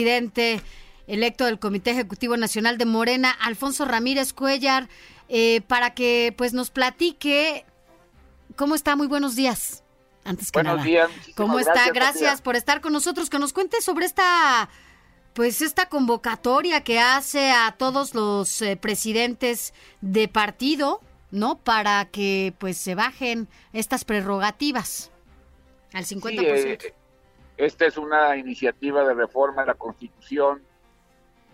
Presidente electo del Comité Ejecutivo Nacional de Morena, Alfonso Ramírez Cuellar, eh, para que pues nos platique cómo está. Muy buenos días. Antes que Buenos nada. días. ¿Cómo está? Gracias, por estar con nosotros. Que nos cuente sobre esta, pues esta convocatoria que hace a todos los eh, presidentes de partido, ¿no? Para que pues se bajen estas prerrogativas al 50%. Sí, eh, esta es una iniciativa de reforma a la Constitución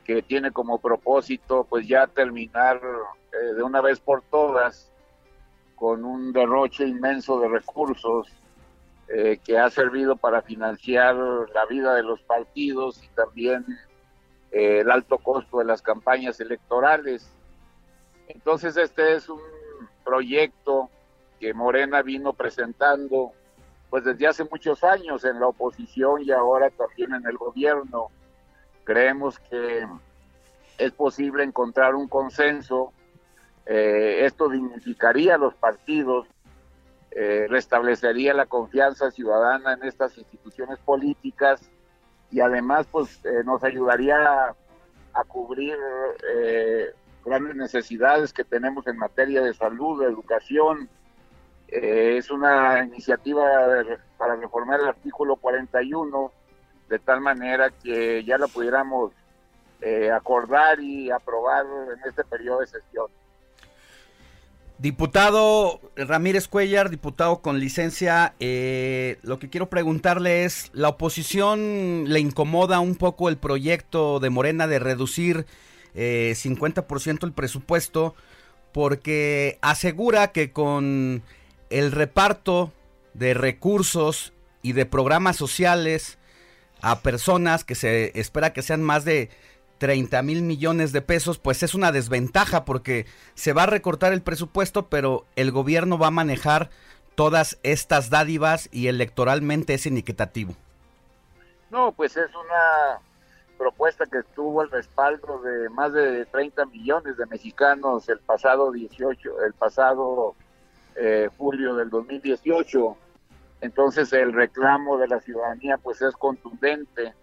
que tiene como propósito pues ya terminar eh, de una vez por todas con un derroche inmenso de recursos eh, que ha servido para financiar la vida de los partidos y también eh, el alto costo de las campañas electorales. Entonces este es un proyecto que Morena vino presentando pues desde hace muchos años en la oposición y ahora también en el gobierno. Creemos que es posible encontrar un consenso. Eh, esto dignificaría a los partidos, eh, restablecería la confianza ciudadana en estas instituciones políticas y además pues eh, nos ayudaría a, a cubrir grandes necesidades que tenemos en materia de salud, de educación, eh, es una iniciativa para reformar el artículo 41 de tal manera que ya lo pudiéramos eh, acordar y aprobar en este periodo de sesión. Diputado Ramírez Cuellar, diputado con licencia, eh, lo que quiero preguntarle es, ¿la oposición le incomoda un poco el proyecto de Morena de reducir eh, 50% el presupuesto? Porque asegura que con el reparto de recursos y de programas sociales a personas que se espera que sean más de 30 mil millones de pesos, pues es una desventaja porque se va a recortar el presupuesto, pero el gobierno va a manejar todas estas dádivas y electoralmente es inequitativo. No, pues es una propuesta que tuvo el respaldo de más de 30 millones de mexicanos el pasado 18, el pasado eh, julio del 2018. Entonces el reclamo de la ciudadanía pues es contundente.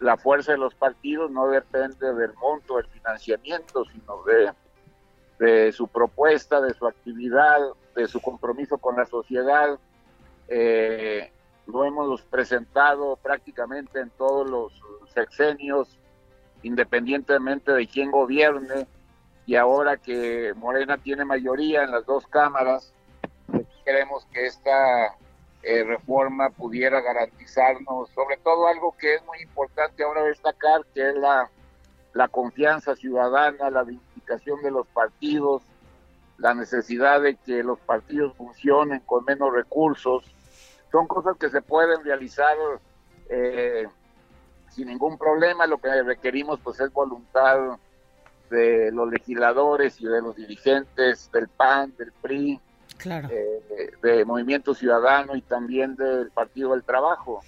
La fuerza de los partidos no depende del monto del financiamiento, sino de, su propuesta, de su actividad, de su compromiso con la sociedad. Eh, lo hemos presentado prácticamente en todos los sexenios, independientemente de quién gobierne, y ahora que Morena tiene mayoría en las dos cámaras, creemos que esta eh, reforma pudiera garantizarnos, sobre todo algo que es muy importante ahora destacar, que es la, la confianza ciudadana, la dignificación de los partidos, la necesidad de que los partidos funcionen con menos recursos, son cosas que se pueden realizar eh, sin ningún problema. Lo que requerimos pues es voluntad de los legisladores y de los dirigentes del PAN, del PRI, Claro. eh, de Movimiento Ciudadano y también del Partido del Trabajo.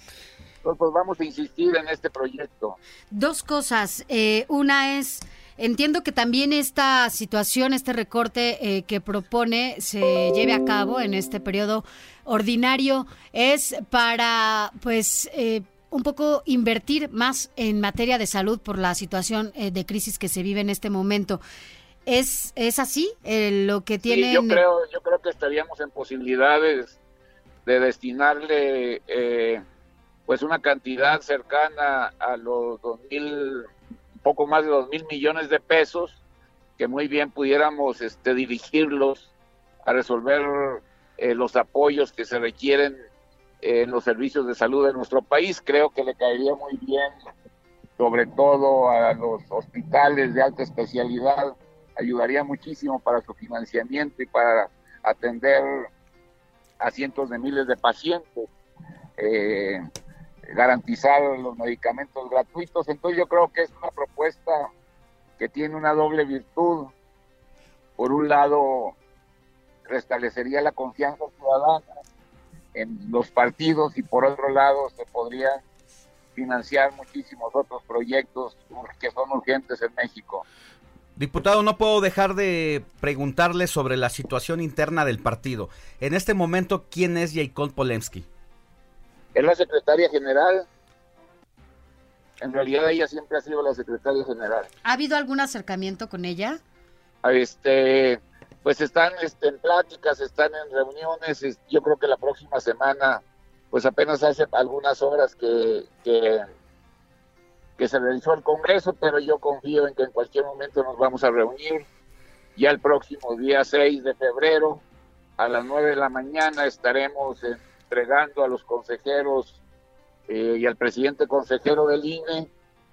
Entonces, pues vamos a insistir en este proyecto. Dos cosas. Eh, una es, entiendo que también esta situación, este recorte eh, que propone se lleve a cabo en este periodo ordinario es para, pues, eh, un poco invertir más en materia de salud por la situación eh, de crisis que se vive en este momento. ¿Es, es así eh, lo que Sí, tienen? yo creo, yo creo que estaríamos en posibilidades de destinarle eh, pues una cantidad cercana a los dos mil, un poco más de dos mil millones de pesos, que muy bien pudiéramos este, dirigirlos a resolver eh, los apoyos que se requieren en los servicios de salud de nuestro país. Creo que le caería muy bien, sobre todo a los hospitales de alta especialidad, ayudaría muchísimo para su financiamiento y para atender a cientos de miles de pacientes. Eh, garantizar los medicamentos gratuitos. Entonces yo creo que es una propuesta que tiene una doble virtud. Por un lado, restablecería la confianza ciudadana en los partidos y por otro lado se podrían financiar muchísimos otros proyectos que son urgentes en México. Diputado, no puedo dejar de preguntarle sobre la situación interna del partido. En este momento, ¿quién es Jacob Polemski? Es la secretaria general. En realidad ella siempre ha sido la secretaria general. ¿Ha habido algún acercamiento con ella? Este, pues están este, en pláticas, están en reuniones. Yo creo que la próxima semana, pues apenas hace algunas horas que, que, se realizó el Congreso, pero yo confío en que en cualquier momento nos vamos a reunir. Ya el próximo día 6 de febrero, a las 9 de la mañana, estaremos entregando a los consejeros eh, y al presidente consejero del INE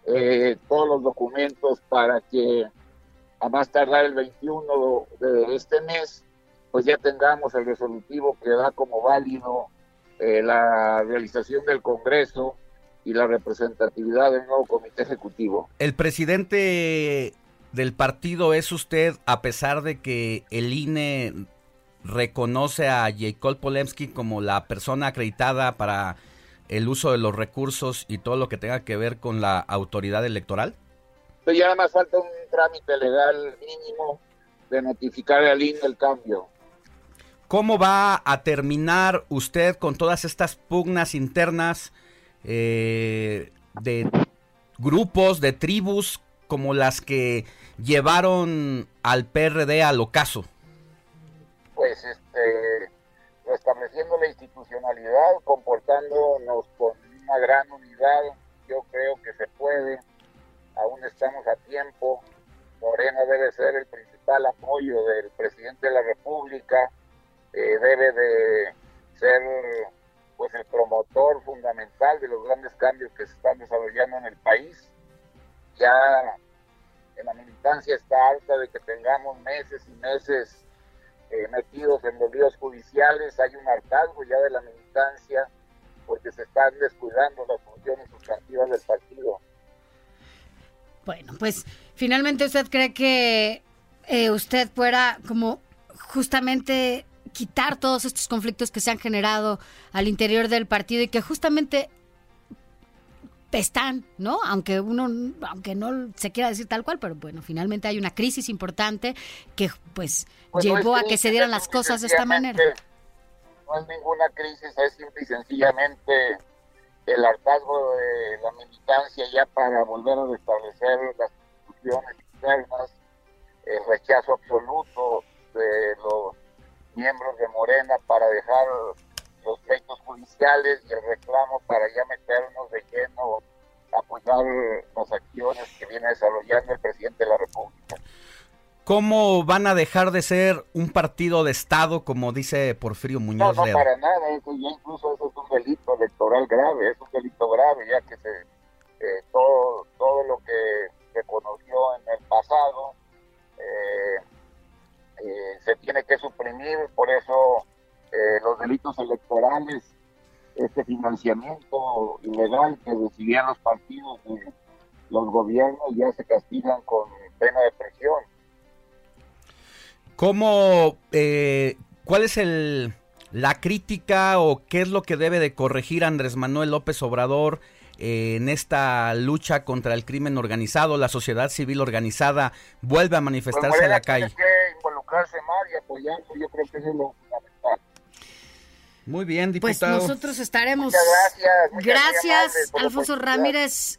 eh, todos los documentos para que a más tardar el 21 de este mes, pues ya tengamos el resolutivo que da como válido eh, la realización del Congreso y la representatividad del nuevo comité ejecutivo. El presidente del partido es usted, a pesar de que el INE reconoce a Jacob Polemski como la persona acreditada para el uso de los recursos y todo lo que tenga que ver con la autoridad electoral? ya nada más falta un trámite legal mínimo de notificar al INE el cambio. ¿Cómo va a terminar usted con todas estas pugnas internas eh, de grupos, de tribus, como las que llevaron al PRD al ocaso? Pues este, estableciendo la institucionalidad, comportándonos con una gran unidad, yo creo que se puede aún estamos a tiempo. Morena debe ser el principal apoyo del presidente de la República, eh, debe de ser pues el promotor fundamental de los grandes cambios que se están desarrollando en el país. Ya en la militancia está alta de que tengamos meses y meses eh, metidos en los líos judiciales, hay un hartazgo ya de la militancia porque se están descuidando las funciones sustantivas del partido. Bueno, pues finalmente usted cree que eh, usted pueda como justamente quitar todos estos conflictos que se han generado al interior del partido y que justamente están, ¿no? Aunque uno, aunque no se quiera decir tal cual, pero bueno, finalmente hay una crisis importante que pues, pues llevó a que se dieran las cosas de esta manera. No es ninguna crisis, es simple y sencillamente el hartazgo de la militancia ya para volver a restablecer las instituciones internas, el rechazo absoluto de los miembros de Morena para dejar los pleitos judiciales y el reclamo para ya meternos de lleno a apoyar las acciones que viene desarrollando el presidente de la República. ¿Cómo van a dejar de ser un partido de Estado, como dice Porfirio Muñoz? No, no, para nada, eso ya incluso eso es un delito electoral grave, es un delito grave, ya que se, eh, todo, todo lo que conoció en el pasado eh, eh, se tiene que suprimir, por eso los delitos electorales, este financiamiento ilegal que recibían los partidos de los gobiernos ya se castigan con pena de prisión. ¿Cómo, eh, cuál es el, la crítica o qué es lo que debe de corregir Andrés Manuel López Obrador eh, en esta lucha contra el crimen organizado? La sociedad civil organizada vuelve a manifestarse en la calle. que involucrarse más y apoyarlo, yo creo que eso es lo fundamental. Muy bien, pues diputado. Pues nosotros estaremos. Muchas gracias. gracias, Alfonso Ramírez.